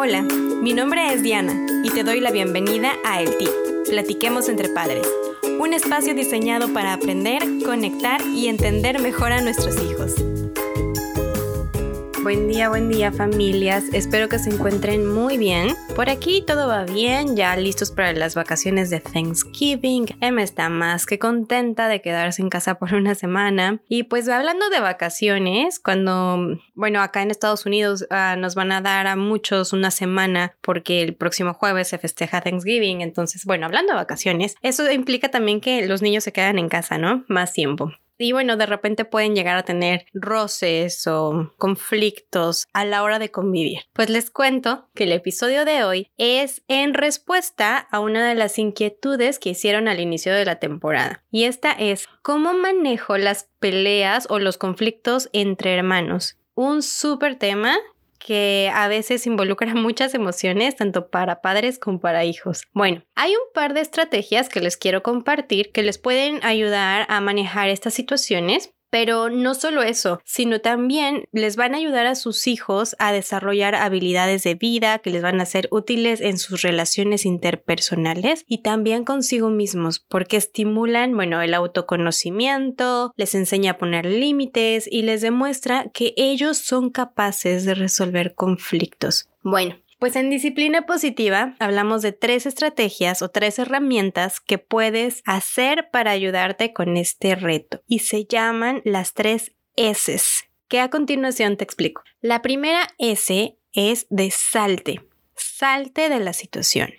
Hola, mi nombre es Diana y te doy la bienvenida a El Tip, Platiquemos entre Padres, un espacio diseñado para aprender, conectar y entender mejor a nuestros hijos. Buen día, buen día familias. Espero que se encuentren muy bien. Por aquí todo va bien, ya listos para las vacaciones de Thanksgiving. Emma está más que contenta de quedarse en casa por una semana. Y pues hablando de vacaciones, cuando, bueno, acá en Estados Unidos uh, nos van a dar a muchos una semana porque el próximo jueves se festeja Thanksgiving. Entonces, bueno, hablando de vacaciones, eso implica también que los niños se quedan en casa, ¿no? Más tiempo. Y bueno, de repente pueden llegar a tener roces o conflictos a la hora de convivir. Pues les cuento que el episodio de hoy es en respuesta a una de las inquietudes que hicieron al inicio de la temporada. Y esta es, ¿cómo manejo las peleas o los conflictos entre hermanos? Un súper tema que a veces involucra muchas emociones, tanto para padres como para hijos. Bueno, hay un par de estrategias que les quiero compartir que les pueden ayudar a manejar estas situaciones pero no solo eso, sino también les van a ayudar a sus hijos a desarrollar habilidades de vida que les van a ser útiles en sus relaciones interpersonales y también consigo mismos, porque estimulan, bueno, el autoconocimiento, les enseña a poner límites y les demuestra que ellos son capaces de resolver conflictos. Bueno, pues en disciplina positiva hablamos de tres estrategias o tres herramientas que puedes hacer para ayudarte con este reto y se llaman las tres S, que a continuación te explico. La primera S es de salte, salte de la situación.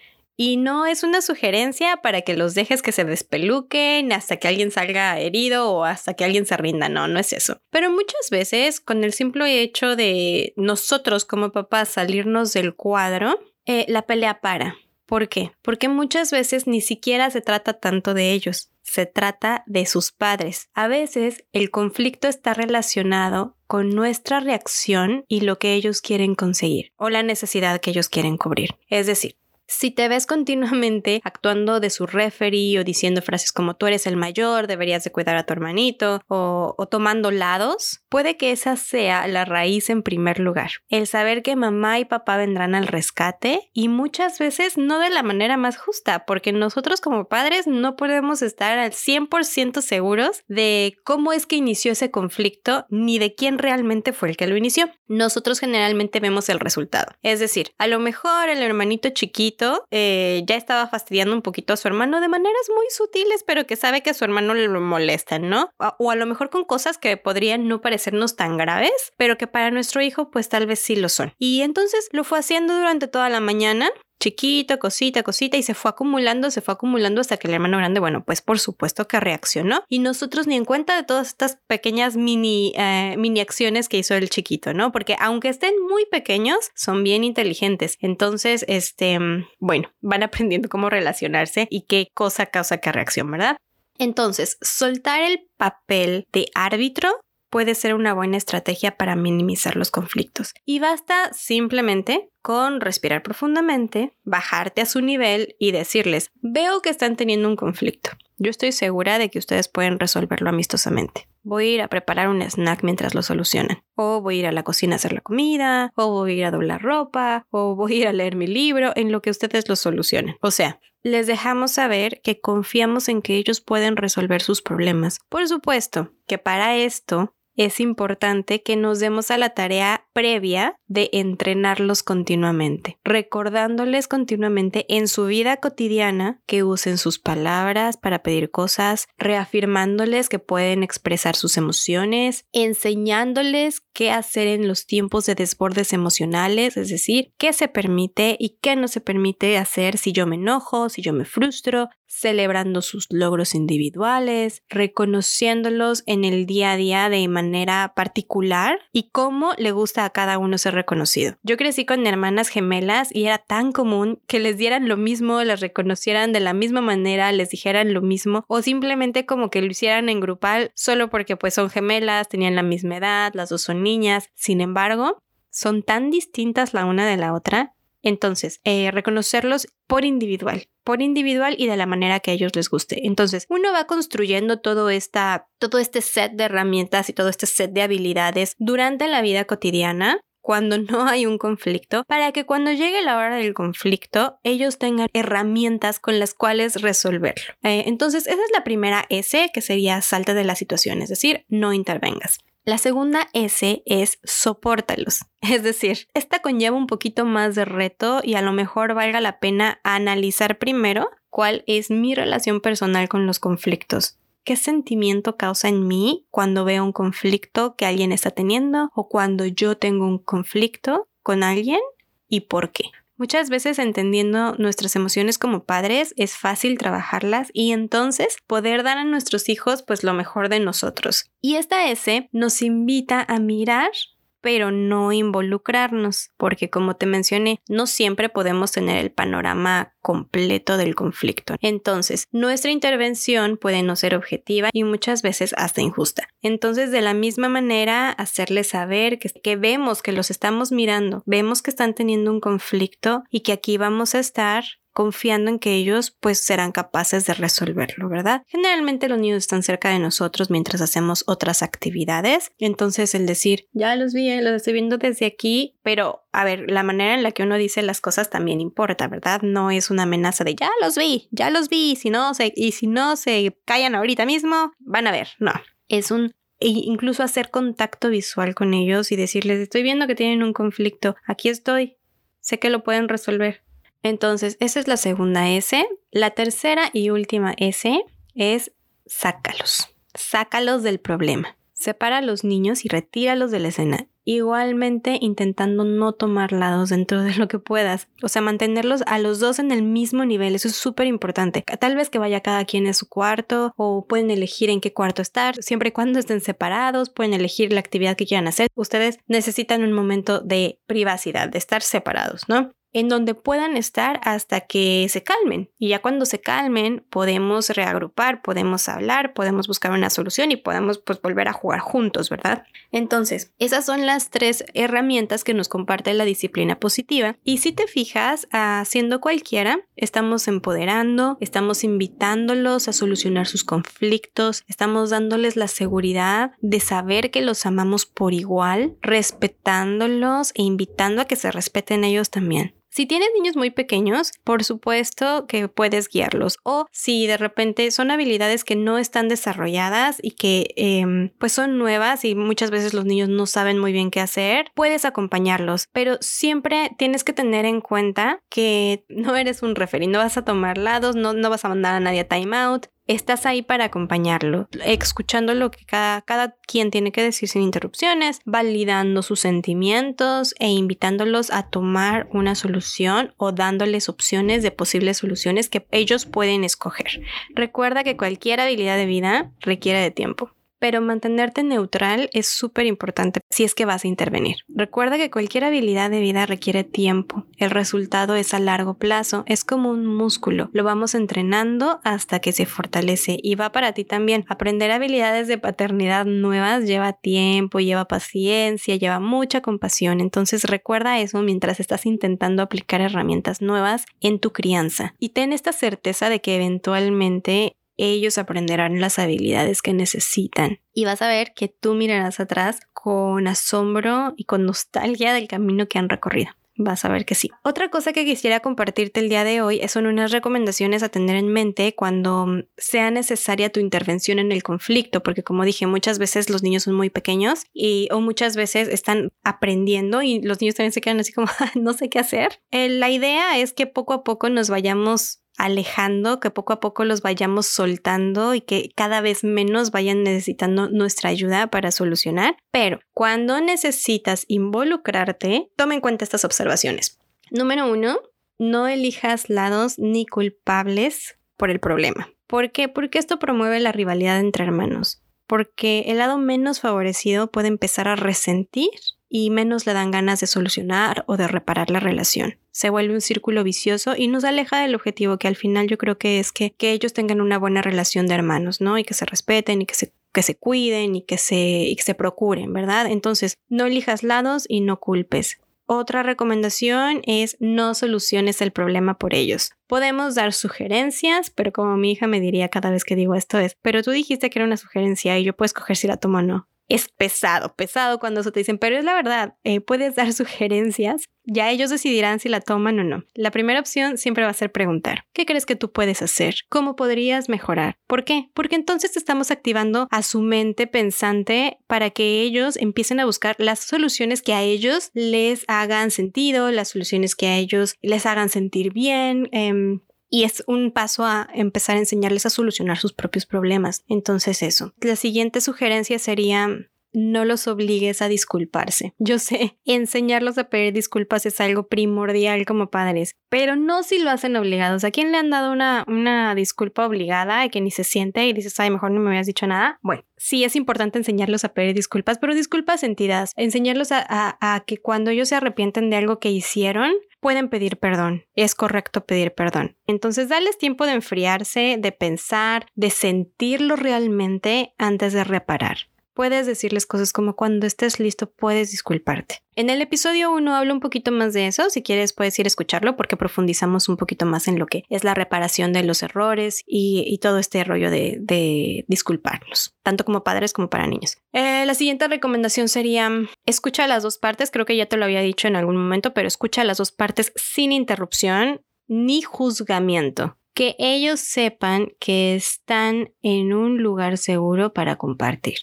Y no es una sugerencia para que los dejes que se despeluquen hasta que alguien salga herido o hasta que alguien se rinda. No, no es eso. Pero muchas veces, con el simple hecho de nosotros como papás salirnos del cuadro, eh, la pelea para. ¿Por qué? Porque muchas veces ni siquiera se trata tanto de ellos, se trata de sus padres. A veces el conflicto está relacionado con nuestra reacción y lo que ellos quieren conseguir o la necesidad que ellos quieren cubrir. Es decir, si te ves continuamente actuando de su referee o diciendo frases como tú eres el mayor, deberías de cuidar a tu hermanito o, o, tomando lados, puede que esa sea la raíz en primer lugar. El saber que mamá y papá vendrán al rescate y muchas veces no de la manera más justa, porque nosotros como padres no podemos estar al 100% seguros de cómo es que inició ese conflicto ni de quién realmente fue el que lo inició. Nosotros generalmente vemos el resultado. Es decir, a lo mejor el hermanito chiquito eh, ya estaba fastidiando un poquito a su hermano de maneras muy sutiles, pero que sabe que a su hermano le molestan, ¿no? O a lo mejor con cosas que podrían no parecernos tan graves, pero que para nuestro hijo pues tal vez sí lo son. Y entonces lo fue haciendo durante toda la mañana chiquito, cosita, cosita, y se fue acumulando, se fue acumulando hasta que el hermano grande, bueno, pues por supuesto que reaccionó. Y nosotros ni en cuenta de todas estas pequeñas mini, eh, mini acciones que hizo el chiquito, ¿no? Porque aunque estén muy pequeños, son bien inteligentes. Entonces, este, bueno, van aprendiendo cómo relacionarse y qué cosa causa qué reacción, ¿verdad? Entonces, soltar el papel de árbitro puede ser una buena estrategia para minimizar los conflictos. Y basta simplemente con respirar profundamente, bajarte a su nivel y decirles, veo que están teniendo un conflicto. Yo estoy segura de que ustedes pueden resolverlo amistosamente. Voy a ir a preparar un snack mientras lo solucionan. O voy a ir a la cocina a hacer la comida, o voy a ir a doblar ropa, o voy a ir a leer mi libro en lo que ustedes lo solucionen. O sea, les dejamos saber que confiamos en que ellos pueden resolver sus problemas. Por supuesto que para esto es importante que nos demos a la tarea previa de entrenarlos continuamente, recordándoles continuamente en su vida cotidiana que usen sus palabras para pedir cosas, reafirmándoles que pueden expresar sus emociones, enseñándoles qué hacer en los tiempos de desbordes emocionales, es decir, qué se permite y qué no se permite hacer si yo me enojo, si yo me frustro, celebrando sus logros individuales, reconociéndolos en el día a día de manera particular y cómo le gusta cada uno ser reconocido. Yo crecí con hermanas gemelas y era tan común que les dieran lo mismo, las reconocieran de la misma manera, les dijeran lo mismo o simplemente como que lo hicieran en grupal solo porque pues son gemelas, tenían la misma edad, las dos son niñas. Sin embargo, son tan distintas la una de la otra entonces, eh, reconocerlos por individual, por individual y de la manera que a ellos les guste. Entonces, uno va construyendo todo, esta, todo este set de herramientas y todo este set de habilidades durante la vida cotidiana cuando no hay un conflicto, para que cuando llegue la hora del conflicto ellos tengan herramientas con las cuales resolverlo. Eh, entonces, esa es la primera S, que sería salte de la situación, es decir, no intervengas. La segunda S es soportalos. Es decir, esta conlleva un poquito más de reto y a lo mejor valga la pena analizar primero cuál es mi relación personal con los conflictos. ¿Qué sentimiento causa en mí cuando veo un conflicto que alguien está teniendo o cuando yo tengo un conflicto con alguien y por qué? Muchas veces entendiendo nuestras emociones como padres es fácil trabajarlas y entonces poder dar a nuestros hijos pues lo mejor de nosotros. Y esta S nos invita a mirar pero no involucrarnos, porque como te mencioné, no siempre podemos tener el panorama completo del conflicto. Entonces, nuestra intervención puede no ser objetiva y muchas veces hasta injusta. Entonces, de la misma manera, hacerles saber que, que vemos que los estamos mirando, vemos que están teniendo un conflicto y que aquí vamos a estar confiando en que ellos pues serán capaces de resolverlo, ¿verdad? Generalmente los niños están cerca de nosotros mientras hacemos otras actividades, entonces el decir, ya los vi, los estoy viendo desde aquí, pero a ver, la manera en la que uno dice las cosas también importa, ¿verdad? No es una amenaza de ya los vi, ya los vi, si no se, y si no se callan ahorita mismo, van a ver, no. Es un incluso hacer contacto visual con ellos y decirles, estoy viendo que tienen un conflicto, aquí estoy, sé que lo pueden resolver. Entonces, esa es la segunda S. La tercera y última S es sácalos. Sácalos del problema. Separa a los niños y retíralos de la escena. Igualmente intentando no tomar lados dentro de lo que puedas. O sea, mantenerlos a los dos en el mismo nivel. Eso es súper importante. Tal vez que vaya cada quien a su cuarto o pueden elegir en qué cuarto estar. Siempre y cuando estén separados, pueden elegir la actividad que quieran hacer. Ustedes necesitan un momento de privacidad, de estar separados, ¿no? En donde puedan estar hasta que se calmen. Y ya cuando se calmen, podemos reagrupar, podemos hablar, podemos buscar una solución y podemos pues volver a jugar juntos, ¿verdad? Entonces, esas son las tres herramientas que nos comparte la disciplina positiva. Y si te fijas, haciendo cualquiera, estamos empoderando, estamos invitándolos a solucionar sus conflictos, estamos dándoles la seguridad de saber que los amamos por igual, respetándolos e invitando a que se respeten ellos también. Si tienes niños muy pequeños, por supuesto que puedes guiarlos. O si de repente son habilidades que no están desarrolladas y que em, pues son nuevas y muchas veces los niños no saben muy bien qué hacer, puedes acompañarlos. Pero siempre tienes que tener en cuenta que no eres un referee, no vas a tomar lados, no, no vas a mandar a nadie a timeout estás ahí para acompañarlo, escuchando lo que cada, cada quien tiene que decir sin interrupciones, validando sus sentimientos e invitándolos a tomar una solución o dándoles opciones de posibles soluciones que ellos pueden escoger. Recuerda que cualquier habilidad de vida requiere de tiempo pero mantenerte neutral es súper importante si es que vas a intervenir. Recuerda que cualquier habilidad de vida requiere tiempo. El resultado es a largo plazo, es como un músculo. Lo vamos entrenando hasta que se fortalece y va para ti también. Aprender habilidades de paternidad nuevas lleva tiempo, lleva paciencia, lleva mucha compasión. Entonces recuerda eso mientras estás intentando aplicar herramientas nuevas en tu crianza y ten esta certeza de que eventualmente ellos aprenderán las habilidades que necesitan. Y vas a ver que tú mirarás atrás con asombro y con nostalgia del camino que han recorrido. Vas a ver que sí. Otra cosa que quisiera compartirte el día de hoy son unas recomendaciones a tener en mente cuando sea necesaria tu intervención en el conflicto, porque como dije, muchas veces los niños son muy pequeños y o muchas veces están aprendiendo y los niños también se quedan así como no sé qué hacer. Eh, la idea es que poco a poco nos vayamos alejando, que poco a poco los vayamos soltando y que cada vez menos vayan necesitando nuestra ayuda para solucionar. Pero cuando necesitas involucrarte, toma en cuenta estas observaciones. Número uno, no elijas lados ni culpables por el problema. ¿Por qué? Porque esto promueve la rivalidad entre hermanos. Porque el lado menos favorecido puede empezar a resentir y menos le dan ganas de solucionar o de reparar la relación. Se vuelve un círculo vicioso y nos aleja del objetivo que al final yo creo que es que, ellos tengan una buena relación de hermanos, ¿no? Y que se respeten y que se, que se cuiden y que se, y que se procuren, ¿verdad? Entonces, no elijas lados y no culpes. Otra recomendación es no soluciones el problema por ellos. Podemos dar sugerencias, pero como mi hija me diría cada vez que digo esto es, pero tú dijiste que era una sugerencia y yo puedo escoger si la tomo o no es pesado, pesado cuando eso te dicen, pero es la verdad, eh, puedes dar sugerencias, ya ellos decidirán si la toman o no. La primera opción siempre va a ser preguntar, ¿qué crees que tú puedes hacer? ¿Cómo podrías mejorar? ¿Por qué? Porque entonces estamos activando a su mente pensante para que ellos empiecen a buscar las soluciones que a ellos les hagan sentido, las soluciones que a ellos les hagan sentir bien. Em, y es un paso a empezar a enseñarles a solucionar sus propios problemas. Entonces eso. La siguiente sugerencia sería no los obligues a disculparse. Yo sé, enseñarlos a pedir disculpas es algo primordial como padres, pero no si lo hacen obligados. ¿A quién le han dado una, una disculpa obligada y que ni se siente y dices, ay, mejor no me habías dicho nada? Bueno, sí es importante enseñarlos a pedir disculpas, pero disculpas sentidas. Enseñarlos a, a que cuando ellos se arrepienten de algo que hicieron, pueden pedir perdón. Es correcto pedir perdón. Entonces, dales tiempo de enfriarse, de pensar, de sentirlo realmente antes de reparar puedes decirles cosas como cuando estés listo puedes disculparte. En el episodio 1 hablo un poquito más de eso, si quieres puedes ir a escucharlo porque profundizamos un poquito más en lo que es la reparación de los errores y, todo este rollo de, disculparnos, tanto como padres como para niños. Eh, la siguiente recomendación sería escucha las dos partes, creo que ya te lo había dicho en algún momento, pero escucha las dos partes sin interrupción ni juzgamiento que ellos sepan que están en un lugar seguro para compartir.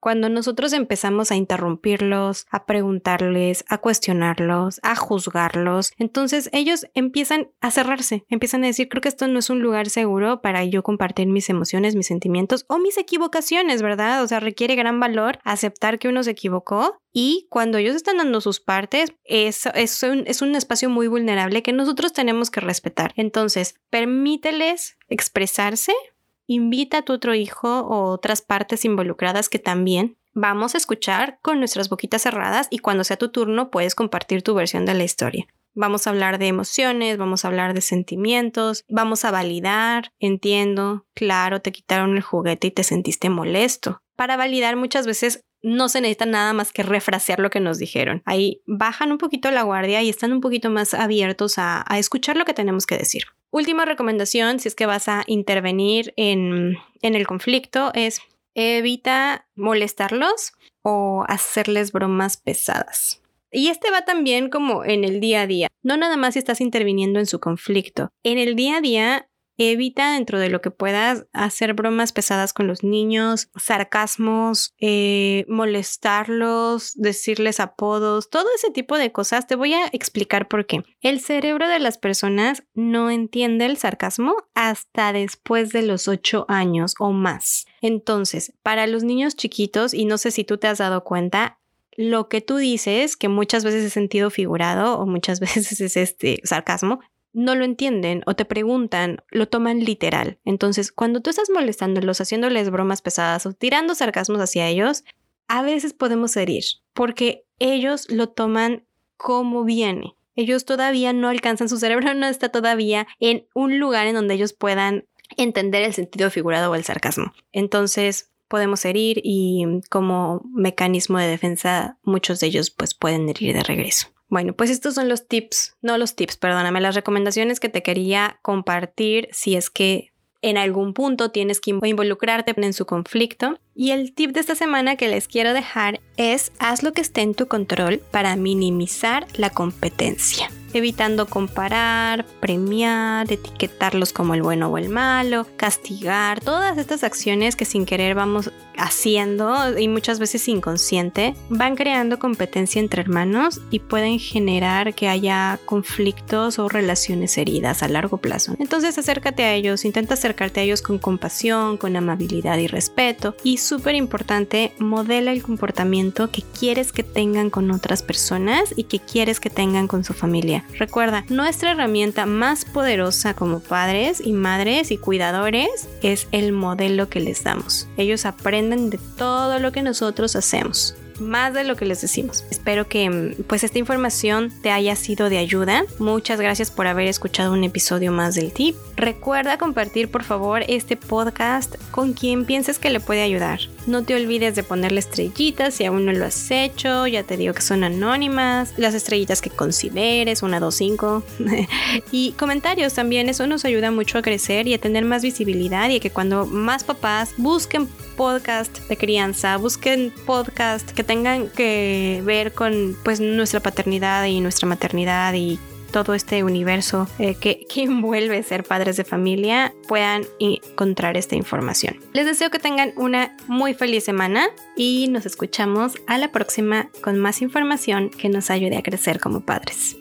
Cuando nosotros empezamos a interrumpirlos, a preguntarles, a cuestionarlos, a juzgarlos, entonces ellos empiezan a cerrarse, empiezan a decir, creo que esto no es un lugar seguro para yo compartir mis emociones, mis sentimientos o mis equivocaciones, ¿verdad? O sea, requiere gran valor aceptar que uno se equivocó y cuando ellos están dando sus partes, es, es, un, es un espacio muy vulnerable que nosotros tenemos que respetar. Entonces, permíteles expresarse, invita a tu otro hijo o otras partes involucradas que también vamos a escuchar con nuestras boquitas cerradas y cuando sea tu turno puedes compartir tu versión de la historia. Vamos a hablar de emociones, vamos a hablar de sentimientos, vamos a validar, entiendo, claro, te quitaron el juguete y te sentiste molesto. Para validar muchas veces no se necesita nada más que refrasear lo que nos dijeron. Ahí bajan un poquito la guardia y están un poquito más abiertos a, a escuchar lo que tenemos que decir. Última recomendación, si es que vas a intervenir en, en el conflicto, es evita molestarlos o hacerles bromas pesadas. Y este va también como en el día a día. No nada más si estás interviniendo en su conflicto. En el día a día evita dentro de lo que puedas hacer bromas pesadas con los niños, sarcasmos, eh, molestarlos, decirles apodos, todo ese tipo de cosas. Te voy a explicar por qué. El cerebro de las personas no entiende el sarcasmo hasta después de los 8 años o más. Entonces, para los niños chiquitos, y no sé si tú te has dado cuenta, lo que tú dices, que muchas veces es sentido figurado o muchas veces es este sarcasmo, no lo entienden o te preguntan, lo toman literal. Entonces, cuando tú estás molestándolos, haciéndoles bromas pesadas o tirando sarcasmos hacia ellos, a veces podemos herir, porque ellos lo toman como viene. Ellos todavía no alcanzan, su cerebro no está todavía en un lugar en donde ellos puedan entender el sentido figurado o el sarcasmo. Entonces, podemos herir y como mecanismo de defensa, muchos de ellos pues pueden herir de regreso. Bueno, pues estos son los tips, no los tips, perdóname, las recomendaciones que te quería compartir si es que en algún punto tienes que involucrarte en su conflicto. Y el tip de esta semana que les quiero dejar es haz lo que esté en tu control para minimizar la competencia evitando comparar, premiar, etiquetarlos como el bueno o el malo, castigar, todas estas acciones que sin querer vamos haciendo y muchas veces inconsciente, van creando competencia entre hermanos y pueden generar que haya conflictos o relaciones heridas a largo plazo. Entonces acércate a ellos, intenta acercarte a ellos con compasión, con amabilidad y respeto y súper importante, modela el comportamiento que quieres que tengan con otras personas y que quieres que tengan con su familia. Recuerda, nuestra herramienta más poderosa como padres y madres y cuidadores es el modelo que les damos. Ellos aprenden de todo lo que nosotros hacemos más de lo que les decimos. Espero que mm, pues esta información te haya sido de ayuda. Muchas gracias por haber escuchado un episodio más del tip. Recuerda compartir por favor este podcast con quien pienses que le puede ayudar. No te olvides de ponerle estrellitas si aún no lo has hecho, ya te digo que son anónimas, las estrellitas que consideres, una, dos, cinco. y comentarios también, eso nos ayuda mucho a crecer y a tener más visibilidad y que cuando más papás busquen podcast de crianza, busquen podcast que tengan que ver con pues nuestra paternidad y nuestra maternidad y todo este universo eh, que, que, envuelve ser padres de familia puedan encontrar esta información. Les deseo que tengan una muy feliz semana y nos escuchamos a la próxima con más información que nos ayude a crecer como padres.